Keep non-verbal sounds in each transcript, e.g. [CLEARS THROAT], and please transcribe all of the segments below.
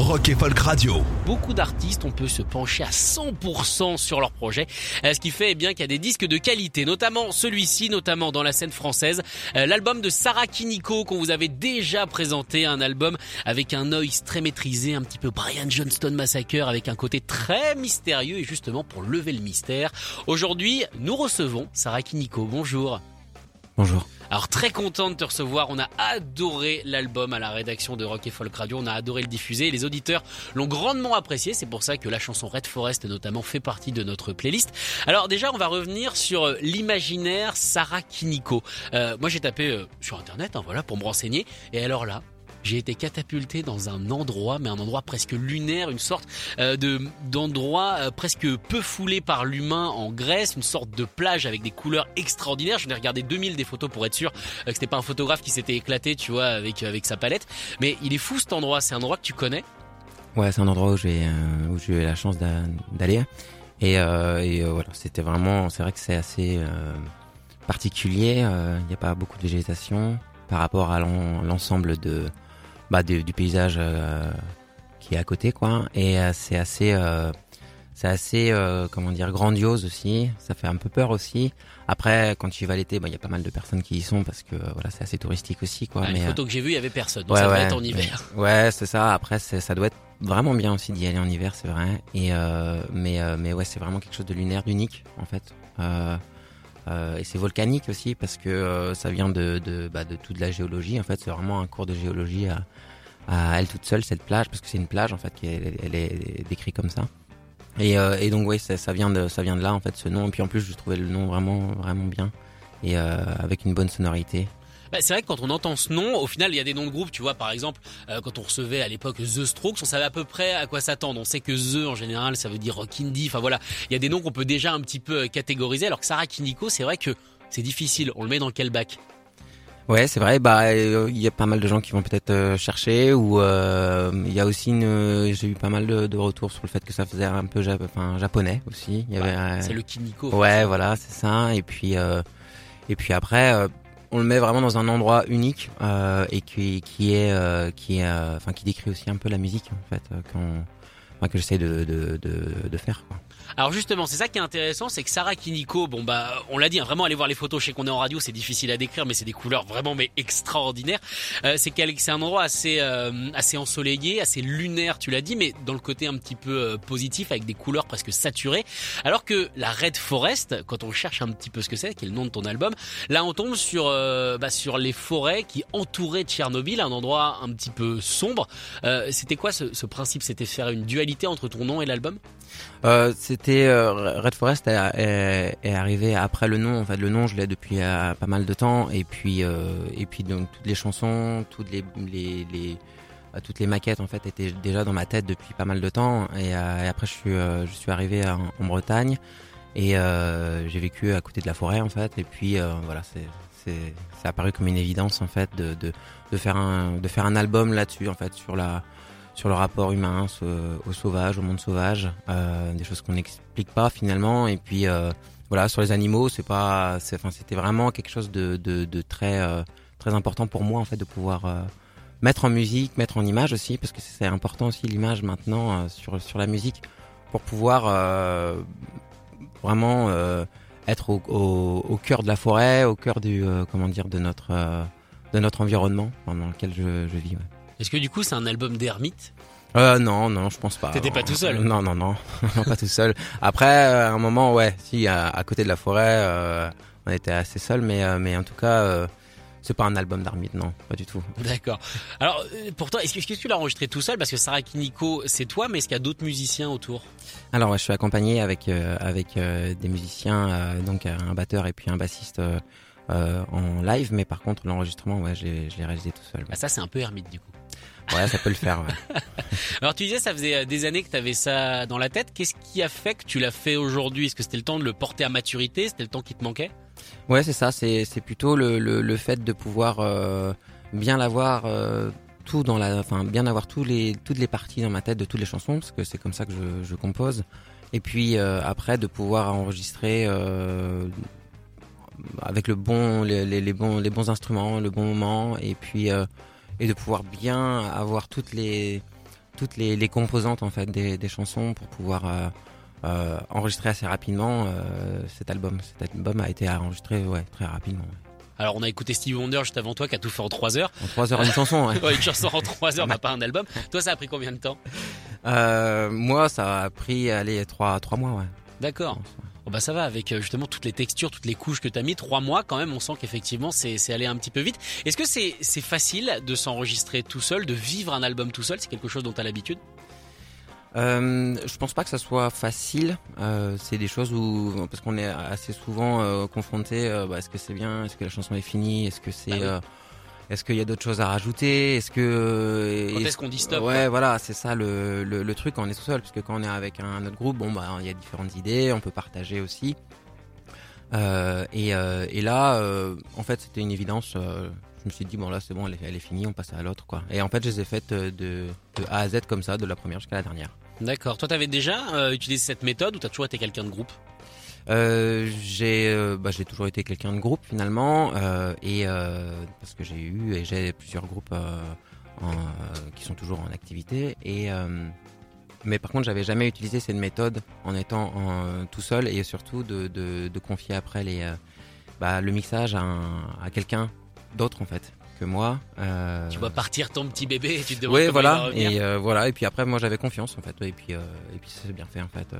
Rock et Folk Radio. Beaucoup d'artistes, on peut se pencher à 100% sur leur projet, euh, ce qui fait eh bien qu'il y a des disques de qualité, notamment celui-ci, notamment dans la scène française, Euh, l'album de Sarah Kiniko qu'on vous avait déjà présenté, un album avec un noise très maîtrisé, un petit peu Brian Johnston Massacre, avec un côté très mystérieux et justement pour lever le mystère. Aujourd'hui, nous recevons Sarah Kiniko. Bonjour. Bonjour. Alors très content de te recevoir, on a adoré l'album à la rédaction de Rock et Folk Radio, on a adoré le diffuser les auditeurs l'ont grandement apprécié, c'est pour ça que la chanson Red Forest notamment fait partie de notre playlist. Alors déjà on va revenir sur euh, l'imaginaire Sarah Kiniko. Euh, moi j'ai tapé euh, sur internet hein, voilà pour me renseigner et alors là j'ai été catapulté dans un endroit, mais un endroit presque lunaire, une sorte euh, de d'endroit euh, presque peu foulé par l'humain en Grèce, une sorte de plage avec des couleurs extraordinaires. J'en ai regardé 2000 des photos pour être sûr euh, que c'était pas un photographe qui s'était éclaté, tu vois, avec avec sa palette. Mais il est fou cet endroit. C'est un endroit que tu connais? Ouais, c'est un endroit où j'ai où j'ai eu la chance d'a- d'aller et, et, voilà, c'était vraiment, c'est vrai que c'est assez particulier. Il n'y a pas beaucoup de végétation par rapport à l'en- l'ensemble de bah, du, du paysage euh, qui est à côté, quoi. Et euh, c'est assez euh, c'est assez euh, comment dire grandiose aussi. Ça fait un peu peur aussi. Après, quand tu y vas l'été, bah, il y a pas mal de personnes qui y sont parce que voilà, c'est assez touristique aussi, quoi. Ah, les mais, euh, photos que j'ai vues, il y avait personne. Donc ça devait être en hiver. [LAUGHS] Ouais, c'est ça. Après, ça doit être vraiment bien aussi d'y aller en hiver, c'est vrai. Et euh, mais euh, mais ouais, c'est vraiment quelque chose de lunaire, d'unique en fait. Euh, euh, et c'est volcanique aussi parce que euh, ça vient de de, bah, de toute la géologie. En fait, c'est vraiment un cours de géologie à, elle toute seule cette plage parce que c'est une plage en fait qui est, décrite comme ça. Et, euh, et donc ouais, ça, ça vient de ça vient de là en fait ce nom. Et puis en plus, je trouvais le nom vraiment vraiment bien et avec une bonne sonorité. Bah, c'est vrai que quand on entend ce nom, au final, il y a des noms de groupes, tu vois, par exemple, euh, quand on recevait à l'époque The Strokes, on savait à peu près à quoi s'attendre. On sait que The, en général, ça veut dire rock indie. Enfin voilà, il y a des noms qu'on peut déjà un petit peu euh, catégoriser, alors que Sarah Kiniko, c'est vrai que c'est difficile. On le met dans quel bac? Ouais, c'est vrai. Bah, euh, il y a pas mal de gens qui vont peut-être euh, chercher, ou euh, il y a aussi une. J'ai eu pas mal de, de retours sur le fait que ça faisait un peu enfin, japonais aussi. Il y avait. C'est le Kiniko. Ouais, voilà, c'est ça. Et puis, euh, et puis après, euh, on le met vraiment dans un endroit unique euh, et qui, qui est, euh, qui euh, enfin, qui décrit aussi un peu la musique en fait, euh, qu'on, enfin, que j'essaie de, de, de, de faire. Quoi. Alors justement, c'est ça qui est intéressant, c'est que Sarah Kiniko, bon bah, on l'a dit, hein, vraiment aller voir les photos. Sais qu'on est en radio, c'est difficile à décrire, mais c'est des couleurs vraiment mais extraordinaires. Euh, c'est qu'elle, c'est un endroit assez, euh, assez ensoleillé, assez lunaire, tu l'as dit, mais dans le côté un petit peu euh, positif, avec des couleurs presque saturées. Alors que la Red Forest, quand on cherche un petit peu ce que c'est, qui est le nom de ton album, là on tombe sur, euh, bah, sur les forêts qui entouraient Tchernobyl, un endroit un petit peu sombre. Euh, c'était quoi ce, ce principe? C'était faire une dualité entre ton nom et l'album? Euh, Red Forest est, arrivé après le nom. En fait, le nom, je l'ai depuis euh, pas mal de temps. Et puis, euh, et puis donc toutes les chansons, toutes les, euh, toutes les maquettes en fait étaient déjà dans ma tête depuis pas mal de temps. Et, après, je suis je suis arrivé en, Bretagne et j'ai vécu à côté de la forêt en fait. Et puis voilà, c'est c'est c'est apparu comme une évidence en fait de de, de faire un de faire un album là-dessus en fait sur la sur le rapport humain au sauvage, au monde sauvage, euh, des choses qu'on n'explique pas finalement. Et puis euh, voilà, sur les animaux, c'est pas, enfin, c'était vraiment quelque chose de, de, très, euh, très important pour moi en fait de pouvoir mettre en musique, mettre en image aussi, parce que c'est important aussi l'image maintenant sur sur la musique pour pouvoir vraiment être au, cœur de la forêt, au cœur du, comment dire, de notre de notre environnement dans lequel je, je vis. Est-ce que du coup c'est un album d'ermite? Euh, non, non, je pense pas. T'étais pas tout seul Non, non, non, [LAUGHS] non, pas tout seul. Après, euh, à un moment, ouais, si, à, à côté de la forêt, euh, on était assez seul, mais, euh, mais en tout cas, euh, c'est pas un album d'Armide, non, pas du tout. D'accord. Alors, pour toi, est-ce que, tu l'as enregistré tout seul? Parce que Sarah Kiniko, c'est toi, mais est-ce qu'il y a d'autres musiciens autour? Alors, ouais, je suis accompagné avec avec des musiciens, donc un batteur et puis un bassiste en live, mais par contre l'enregistrement, ouais, je l'ai je l'ai réalisé tout seul. Bah ça c'est un peu ermite du coup. Ouais, ça peut le faire. Ouais. [LAUGHS] Alors tu disais ça faisait euh, des années que tu avais ça dans la tête. Qu'est-ce qui a fait que tu l'as fait aujourd'hui? Est-ce que c'était le temps de le porter à maturité? C'était le temps qui te manquait? Ouais, c'est ça. C'est c'est plutôt le, le, le fait de pouvoir euh, bien l'avoir euh, tout dans la, enfin bien avoir tous les toutes les parties dans ma tête de toutes les chansons parce que c'est comme ça que je, je compose. Et puis euh, après de pouvoir enregistrer avec le bon les, les, les bons les bons instruments, le bon moment et puis et de pouvoir bien avoir toutes les toutes les, les composantes en fait des, des chansons pour pouvoir euh, euh, enregistrer assez rapidement euh, cet album. Cet album a été enregistré ouais, très rapidement. ouais. Alors on a écouté Stevie Wonder juste avant toi qui a tout fait en 3 heures. En trois heures une chanson. Ouais. [LAUGHS] Ouais, une chanson en 3 heures, [LAUGHS] n'a pas un album. Toi ça a pris combien de temps? Euh, moi, ça a pris allez trois trois mois. Ouais. D'accord. Bah ça va avec euh, justement toutes les textures, toutes les couches que t'as mis. Trois mois quand même, on sent qu'effectivement c'est c'est allé un petit peu vite. Est-ce que c'est c'est facile de s'enregistrer tout seul, de vivre un album tout seul? C'est quelque chose dont t'as l'habitude? Euh, je pense pas que ça soit facile. Euh, c'est des choses où parce qu'on est assez souvent euh, confronté. bah, est-ce que c'est bien? Est-ce que la chanson est finie? Est-ce que c'est Ah oui. Euh, Est-ce qu'il y a d'autres choses à rajouter? Est-ce que Quand est-ce qu'on dit stop? Ouais, voilà, c'est ça le, le, le truc quand on est tout seul, parce que quand on est avec un autre groupe, bon bah il y a différentes idées, on peut partager aussi. Euh, et, euh, et là, euh, en fait, c'était une évidence. euh, je me suis dit bon là c'est bon, elle est, elle est finie, on passe à l'autre quoi. Et en fait, je les ai faites euh, de, de A à Z comme ça, de la première jusqu'à la dernière. D'accord. Toi t'avais déjà euh, utilisé cette méthode ou t'as toujours été quelqu'un de groupe? Euh, j'ai euh, bah, j'ai toujours été quelqu'un de groupe finalement euh, et euh, parce que j'ai eu et j'ai plusieurs groupes euh, en, euh, qui sont toujours en activité et euh, mais par contre j'avais jamais utilisé cette méthode en étant en- tout seul et surtout de, de, de confier après les euh, bah, le mixage à, un- à quelqu'un d'autre en fait que moi euh, Tu vois partir ton petit bébé et tu te demandes ouais comment il va voilà et euh, voilà et puis après moi j'avais confiance en fait et puis euh, et puis c'est bien fait en fait euh,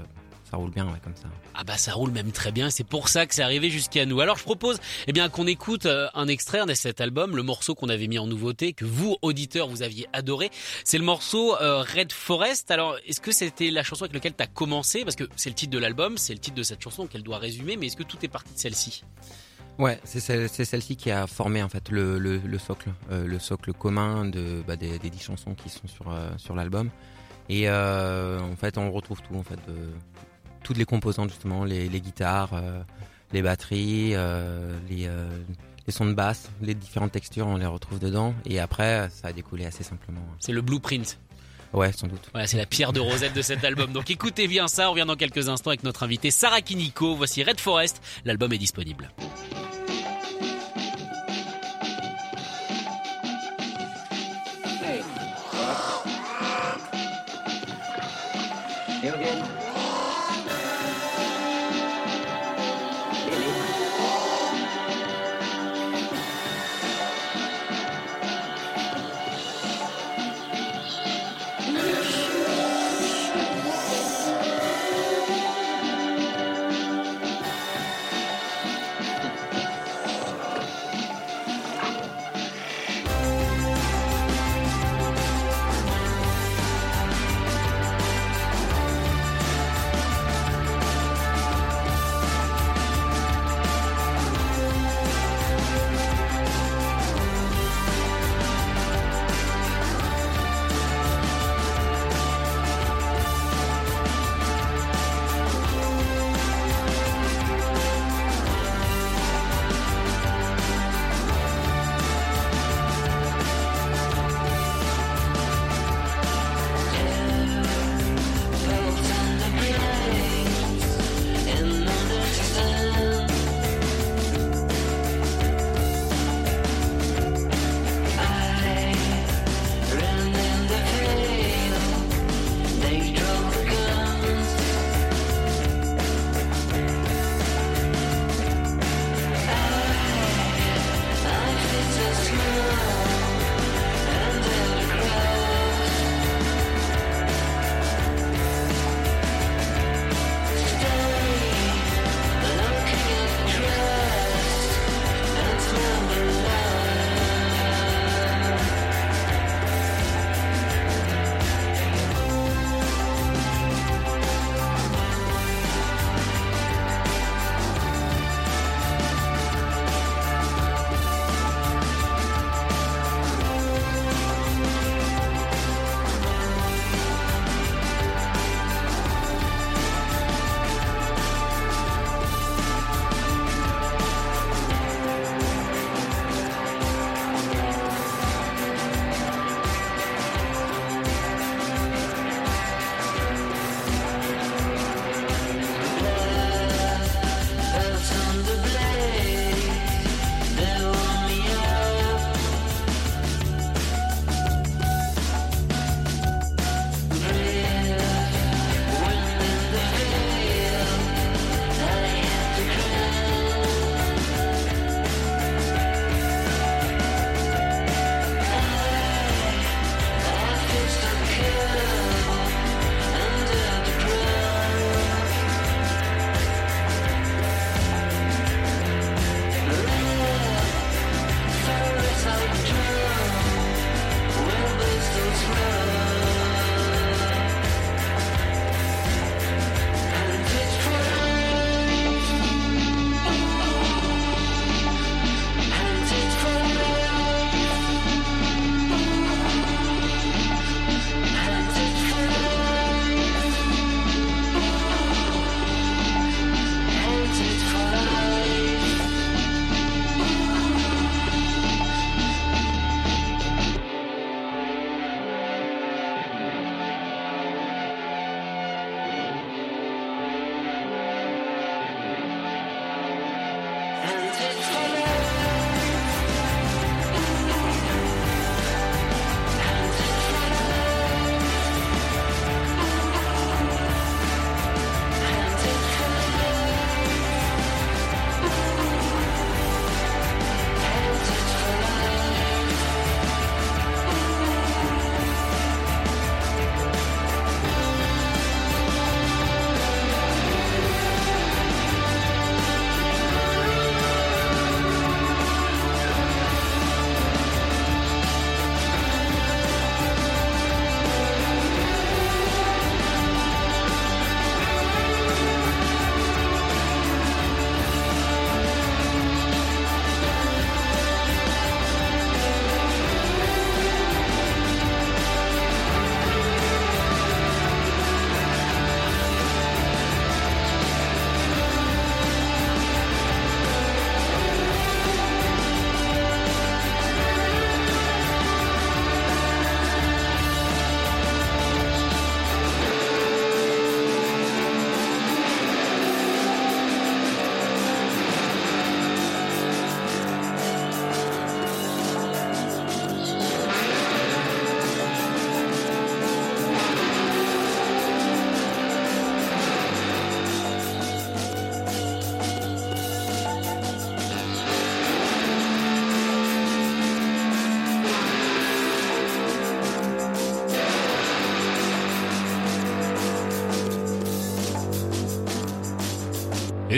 ça roule bien ouais comme ça Ah bah ça roule même très bien, c'est pour ça que c'est arrivé jusqu'à nous. Alors je propose eh bien qu'on écoute euh, un extrait de cet album, le morceau qu'on avait mis en nouveauté, que vous auditeurs vous aviez adoré. C'est le morceau euh, Red Forest. Alors est-ce que c'était la chanson avec laquelle tu as commencé? Parce que c'est le titre de l'album, c'est le titre de cette chanson qu'elle doit résumer, mais est-ce que tout est parti de celle-ci? Ouais, c'est celle- c'est celle-ci qui a formé en fait le, le, le socle, euh, le socle commun de bah, des, des dix chansons qui sont sur euh, sur l'album. Et euh, en fait, on retrouve tout en fait, de, toutes les composantes justement, les, les guitares, euh, les batteries, euh, les euh, les sons de basse, les différentes textures, on les retrouve dedans. Et après, ça a découlé assez simplement. C'est le blueprint. Ouais, sans doute. Voilà, c'est la pierre de Rosette de cet album. Donc écoutez bien ça, on revient dans quelques instants avec notre invité Sarah Kiniko. Voici Red Forest, l'album est disponible.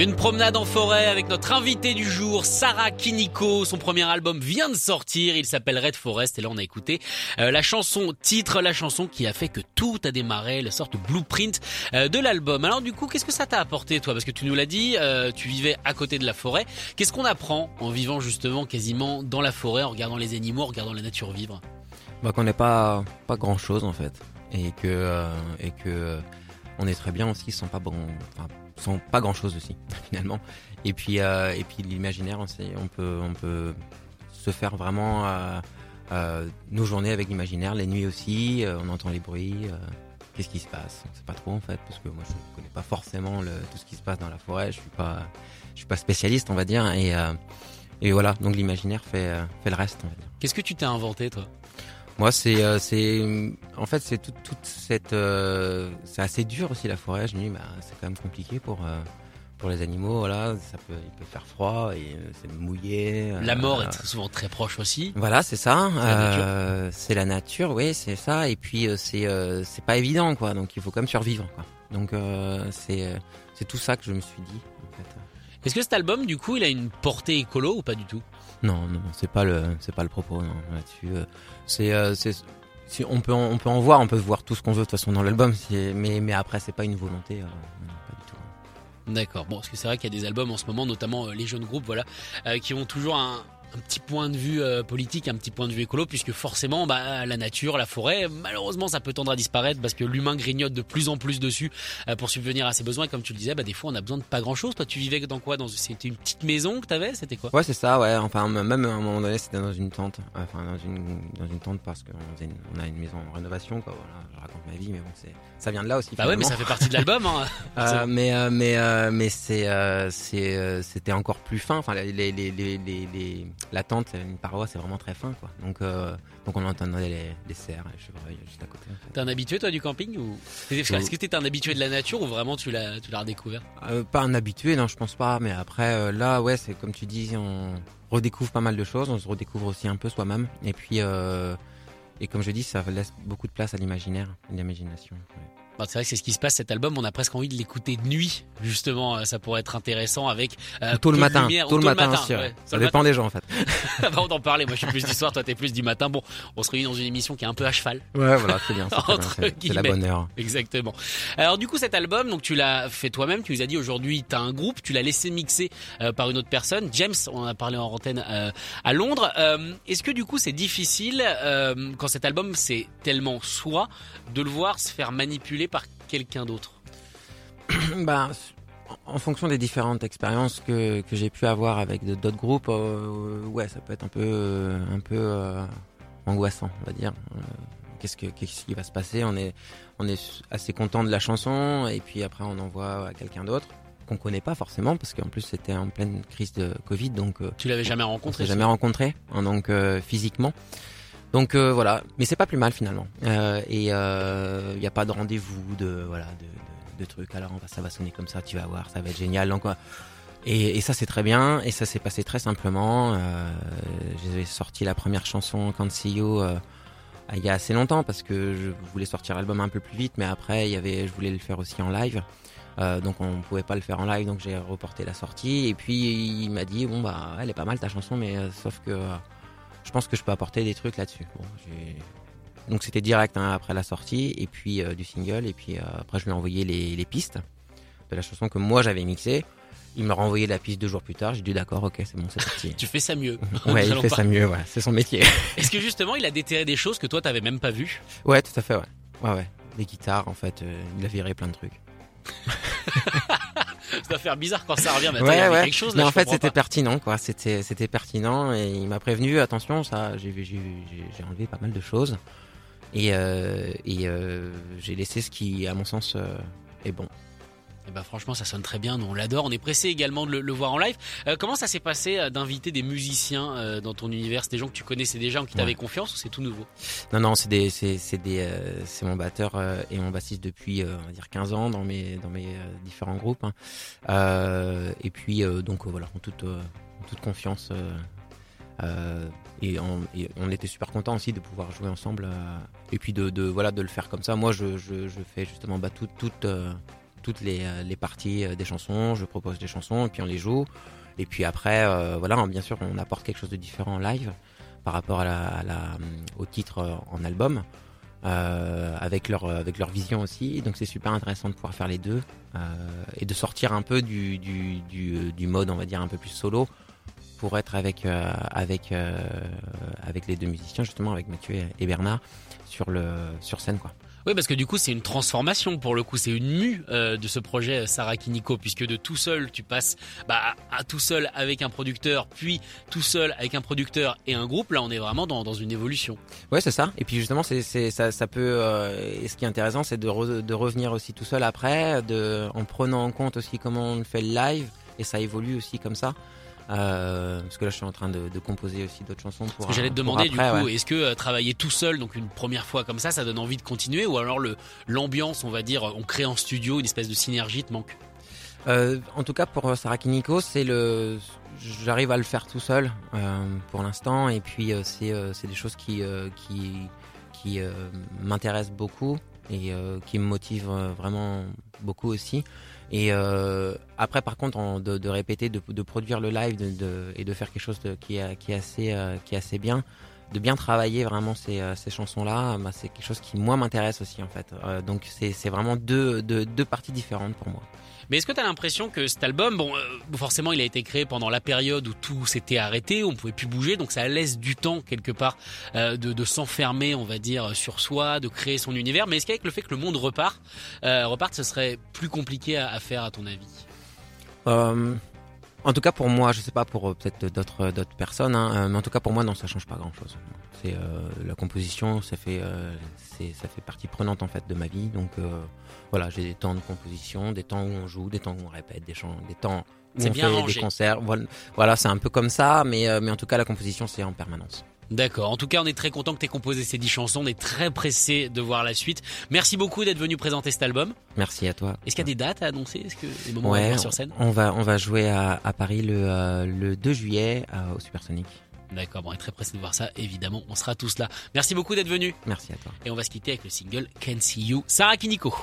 Une promenade en forêt avec notre invité du jour, Sarah Kiniko. Son premier album vient de sortir, il s'appelle Red Forest et là on a écouté euh, la chanson titre, la chanson qui a fait que tout a démarré, la sorte de blueprint euh, de l'album. Alors du coup, qu'est-ce que ça t'a apporté toi? Parce que tu nous l'as dit, euh, tu vivais à côté de la forêt. Qu'est-ce qu'on apprend en vivant justement quasiment dans la forêt, en regardant les animaux, en regardant la nature vivre? Bah qu'on n'est pas pas grand chose en fait et que et que on est très bien aussi sans pas bon enfin, sans pas grand chose aussi [LAUGHS] finalement. Et puis euh, et puis l'imaginaire on, peut on peut se faire vraiment euh, euh, nos journées avec l'imaginaire les nuits aussi on entend les bruits qu'est-ce qui se passe? On sait pas trop en fait parce que moi je connais pas forcément tout ce qui se passe dans la forêt je suis pas je suis pas spécialiste on va dire et et voilà. Donc l'imaginaire fait fait le reste qu'est-ce que tu t'es inventé toi? Moi, c'est, euh, c'est, en fait, c'est toute, toute cette, euh, c'est assez dur aussi la forêt. Je me dis, bah, c'est quand même compliqué pour, euh, pour les animaux. Voilà, ça peut, il peut faire froid et c'est mouillé. La mort est souvent très proche aussi. Voilà, c'est ça. C'est la, nature, oui, c'est ça. Et puis, c'est, c'est pas évident, quoi. Donc, il faut quand même survivre, quoi. Donc, c'est, c'est tout ça que je me suis dit. En fait. Est-ce que cet album, du coup, il a une portée écolo ou pas du tout? Non, non, c'est pas le, c'est pas le propos là-dessus. Euh, c'est, euh, c'est, si on peut, en, on peut en voir, on peut voir tout ce qu'on veut de toute façon dans l'album. Mais, mais après, c'est pas une volonté. Euh, pas du tout. D'accord. Bon, parce que c'est vrai qu'il y a des albums en ce moment, notamment les jeunes groupes, voilà, qui ont toujours un, un petit point de vue euh, politique, un petit point de vue écolo, puisque forcément, bah, la nature, la forêt, malheureusement, ça peut tendre à disparaître parce que l'humain grignote de plus en plus dessus euh, pour subvenir à ses besoins. comme tu le disais, bah, des fois, on a besoin de pas grand chose. Toi, tu vivais dans quoi? Dans, C'était une petite maison que t'avais? C'était quoi? Ouais, c'est ça, ouais. Enfin, même à un moment donné, c'était dans une tente. Enfin, dans une, dans une tente parce qu'on on a une maison en rénovation, quoi. Voilà, je raconte ma vie, mais bon, c'est, ça vient de là aussi. Bah ouais, mais ça fait partie de l'album. Hein. [LAUGHS] euh, mais, euh, mais, mais c'est, c'est, c'était encore plus fin. Enfin, les, les, les, les, la tente, une parois, c'est vraiment très fin, quoi. Donc, euh, donc on entendait les, les cerfs, juste à côté. T'es un habitué, toi, du camping ou? Est-ce que t'es un habitué de la nature ou vraiment tu l'as, tu l'as redécouvert? Euh, Pas un habitué, non, je pense pas. Mais après, euh, là, ouais, c'est comme tu dis, on redécouvre pas mal de choses, on se redécouvre aussi un peu soi-même. Et puis, et comme je dis, ça laisse beaucoup de place à l'imaginaire, à l'imagination. Bah, c'est vrai que c'est ce qui se passe cet album. On a presque envie de l'écouter de nuit, justement. Euh, ça pourrait être intéressant avec euh, tôt, le matin, tôt, le matin, Ça dépend des gens en fait. [LAUGHS] on en parler. Moi, je suis plus du soir. Toi, t'es plus du matin. Bon, on se réunit dans une émission qui est un peu à cheval. Ouais, voilà, c'est bien. [LAUGHS] C'est la bonne heure. Exactement. Alors du coup, cet album, donc tu l'as fait toi-même. Tu nous as dit aujourd'hui, t'as un groupe. Tu l'as laissé mixer euh, par une autre personne, James. On en a parlé en antenne à Londres. Est-ce que du coup, c'est difficile quand cet album c'est tellement soi de le voir se faire manipuler par quelqu'un d'autre [CLEARS THROAT] bah, en fonction des différentes expériences que, que j'ai pu avoir avec d'autres groupes, euh, ouais, ça peut être un peu, euh, un peu euh, angoissant, on va dire. qu'est-ce, que, qu'est-ce qui va se passer? On est, on est assez content de la chanson et puis après on envoie à quelqu'un d'autre qu'on connaît pas forcément parce qu'en plus c'était en pleine crise de Covid, donc tu l'avais jamais rencontré, jamais rencontré, hein, donc physiquement. Donc euh, voilà, mais c'est pas plus mal finalement. Euh, et il euh, n'y a pas de rendez-vous, de voilà, de, trucs. Alors ça va sonner comme ça, tu vas voir, ça va être génial. Et, ça c'est très bien, et ça s'est passé très simplement. J'ai sorti la première chanson Can't See You il y a assez longtemps parce que je voulais sortir l'album un peu plus vite, mais après il y avait, je voulais le faire aussi en live. Euh, donc on pouvait pas le faire en live, donc j'ai reporté la sortie. Et puis il m'a dit bon bah elle est pas mal ta chanson, mais sauf que je pense que je peux apporter des trucs là-dessus. donc c'était direct hein, après la sortie et puis euh, du single et puis euh, après je lui ai envoyé les, pistes de la chanson que moi j'avais mixée. Il m'a renvoyé la piste deux jours plus tard. J'ai dit d'accord, ok, c'est bon, c'est parti. [LAUGHS] tu fais ça mieux. [LAUGHS] ouais, il fait ça mieux, ouais. C'est son métier. [LAUGHS] Est-ce que justement il a déterré des choses que toi t'avais même pas vues? Ouais, tout à fait, ouais. Ouais, ouais. Les guitares, en fait, euh, il a viré plein de trucs. Ça doit faire bizarre quand ça revient. Mais ouais, ouais. quelque chose. mais en fait, c'était pertinent, quoi. C'était, c'était pertinent et il m'a prévenu. Attention, ça, j'ai, j'ai, j'ai enlevé pas mal de choses et, euh, et euh, j'ai laissé ce qui, à mon sens, euh, est bon. Et eh ben franchement, ça sonne très bien. Nous, on l'adore. On est pressé également de le, voir en live. Euh, comment ça s'est passé euh, d'inviter des musiciens euh, dans ton univers? C'est des gens que tu connaissais déjà, en qui t'avais confiance, ou c'est tout nouveau? Non, non, c'est des, c'est, des, c'est mon batteur et mon bassiste depuis, on va dire 15 ans dans mes, dans mes différents groupes. Hein. et puis, donc voilà, en toute, en toute confiance. Et on, on, était super content aussi de pouvoir jouer ensemble et puis de, de, voilà de le faire comme ça. Moi, je, je, je fais justement bah, tout, toute toutes les, les parties des chansons, je propose des chansons et puis on les joue. Et puis après, voilà, bien sûr, on apporte quelque chose de différent en live par rapport au titre en album. Euh, avec leur avec leur vision aussi. Donc c'est super intéressant de pouvoir faire les deux euh, et de sortir un peu du, du, du, du, mode on va dire un peu plus solo pour être avec euh, avec avec les deux musiciens justement avec Mathieu et Bernard sur le sur scène quoi. Oui, parce que du coup, c'est une transformation pour le coup, c'est une mue euh, de ce projet euh, Sarah Kiniko, puisque de tout seul, tu passes bah, à tout seul avec un producteur, puis tout seul avec un producteur et un groupe. Là, on est vraiment dans, dans une évolution. Ouais, c'est ça. Et puis justement, c'est, c'est ça, ça peut. Euh, et ce qui est intéressant, c'est de, de revenir aussi tout seul après, de, en prenant en compte aussi comment on fait le live, et ça évolue aussi comme ça. Euh, parce que là, je suis en train de, de composer aussi d'autres chansons. Pour, ce que j'allais te demander du coup, est-ce que euh, travailler tout seul, donc une première fois comme ça, ça donne envie de continuer, ou alors le l'ambiance, on va dire, on crée en studio une espèce de synergie te manque? Euh, En tout cas, pour Sarah Kiniko, c'est le, j'arrive à le faire tout seul euh, pour l'instant, et puis euh, c'est euh, c'est des choses qui qui qui m'intéressent beaucoup et qui me motivent vraiment beaucoup aussi. Et euh, après, par contre, de, répéter, de, produire le live et de faire quelque chose qui, est, assez, euh, qui est assez bien, de bien travailler vraiment ces, euh, ces chansons-là, bah, c'est quelque chose qui, moi, m'intéresse aussi, en fait. Donc, c'est vraiment deux, deux parties différentes pour moi. Mais est-ce que tu as l'impression que cet album, bon, euh, forcément, il a été créé pendant la période où tout s'était arrêté, on pouvait plus bouger, donc ça laisse du temps quelque part euh, de, s'enfermer, on va dire, sur soi, de créer son univers. Mais est-ce qu'avec le fait que le monde repart, euh, reparte, ce serait plus compliqué à, à faire, à ton avis? Euh, En tout cas, pour moi, je sais pas pour euh, peut-être d'autres d'autres personnes, hein, mais en tout cas pour moi, non, ça change pas grand-chose. C'est la composition, ça fait ça fait partie prenante en fait de ma vie, donc voilà, j'ai des temps de composition, des temps où on joue, des temps où on répète, des chants, des temps où on bien fait rangé. des concerts. Voilà, voilà c'est un peu comme ça, mais, euh, mais en tout cas, la composition, c'est en permanence. D'accord. En tout cas, on est très content que tu aies composé ces 10 chansons. On est très pressé de voir la suite. Merci beaucoup d'être venu présenter cet album. Merci à toi. Est-ce qu'il y a des dates à annoncer? Est-ce que des moments ouais, à sur scène? On va on va jouer à, Paris le, euh, 2 juillet euh, au Supersonic. D'accord, bon, on est très pressé de voir ça, évidemment, on sera tous là. Merci beaucoup d'être venu. Merci à toi. Et on va se quitter avec le single Can See You, Sarah Kiniko.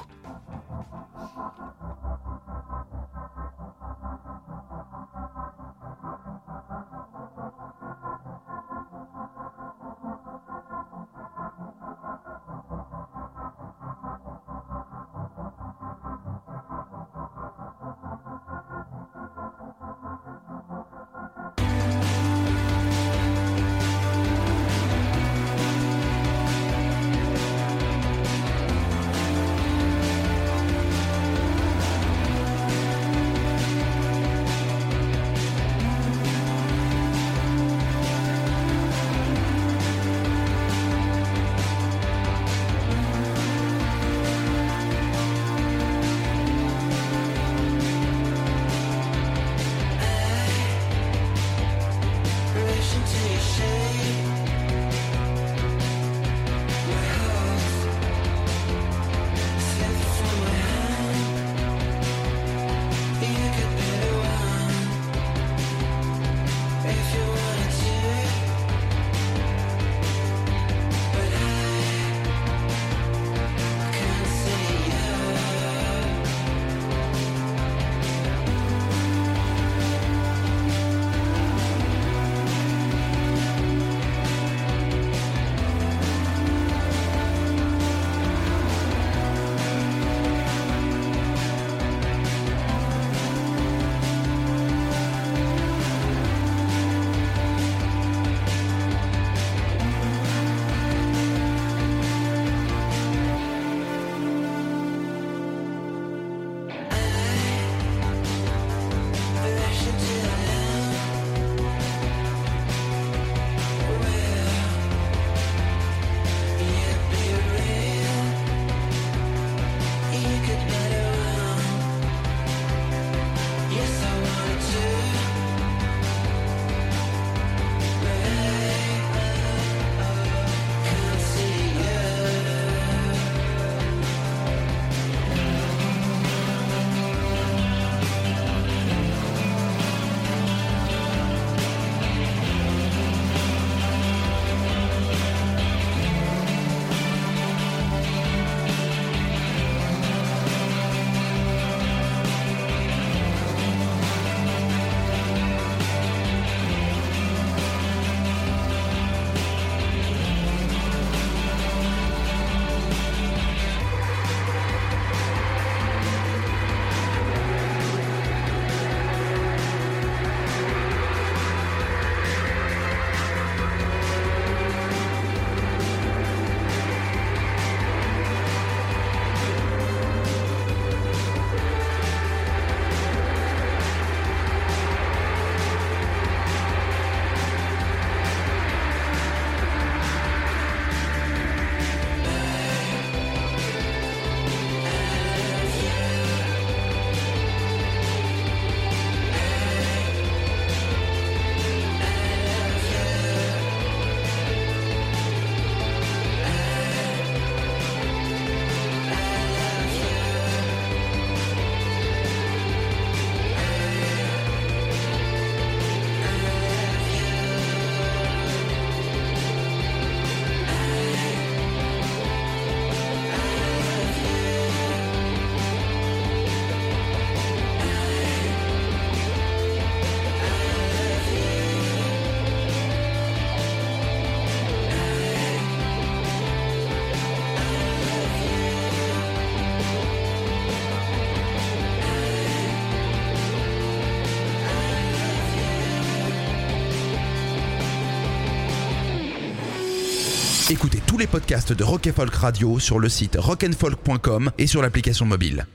Les podcasts de Rock and Folk Radio sur le site rockandfolk.com et sur l'application mobile.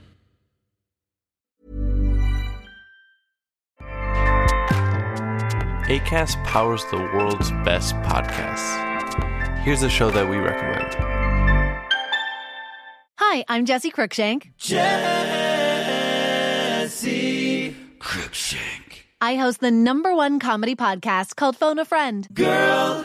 ACAST powers the world's best podcasts. Here's a show that we recommend. Hi, I'm Jesse Cruikshank. Jesse Cruikshank. I host the number one comedy podcast called Phone a Friend. Girl,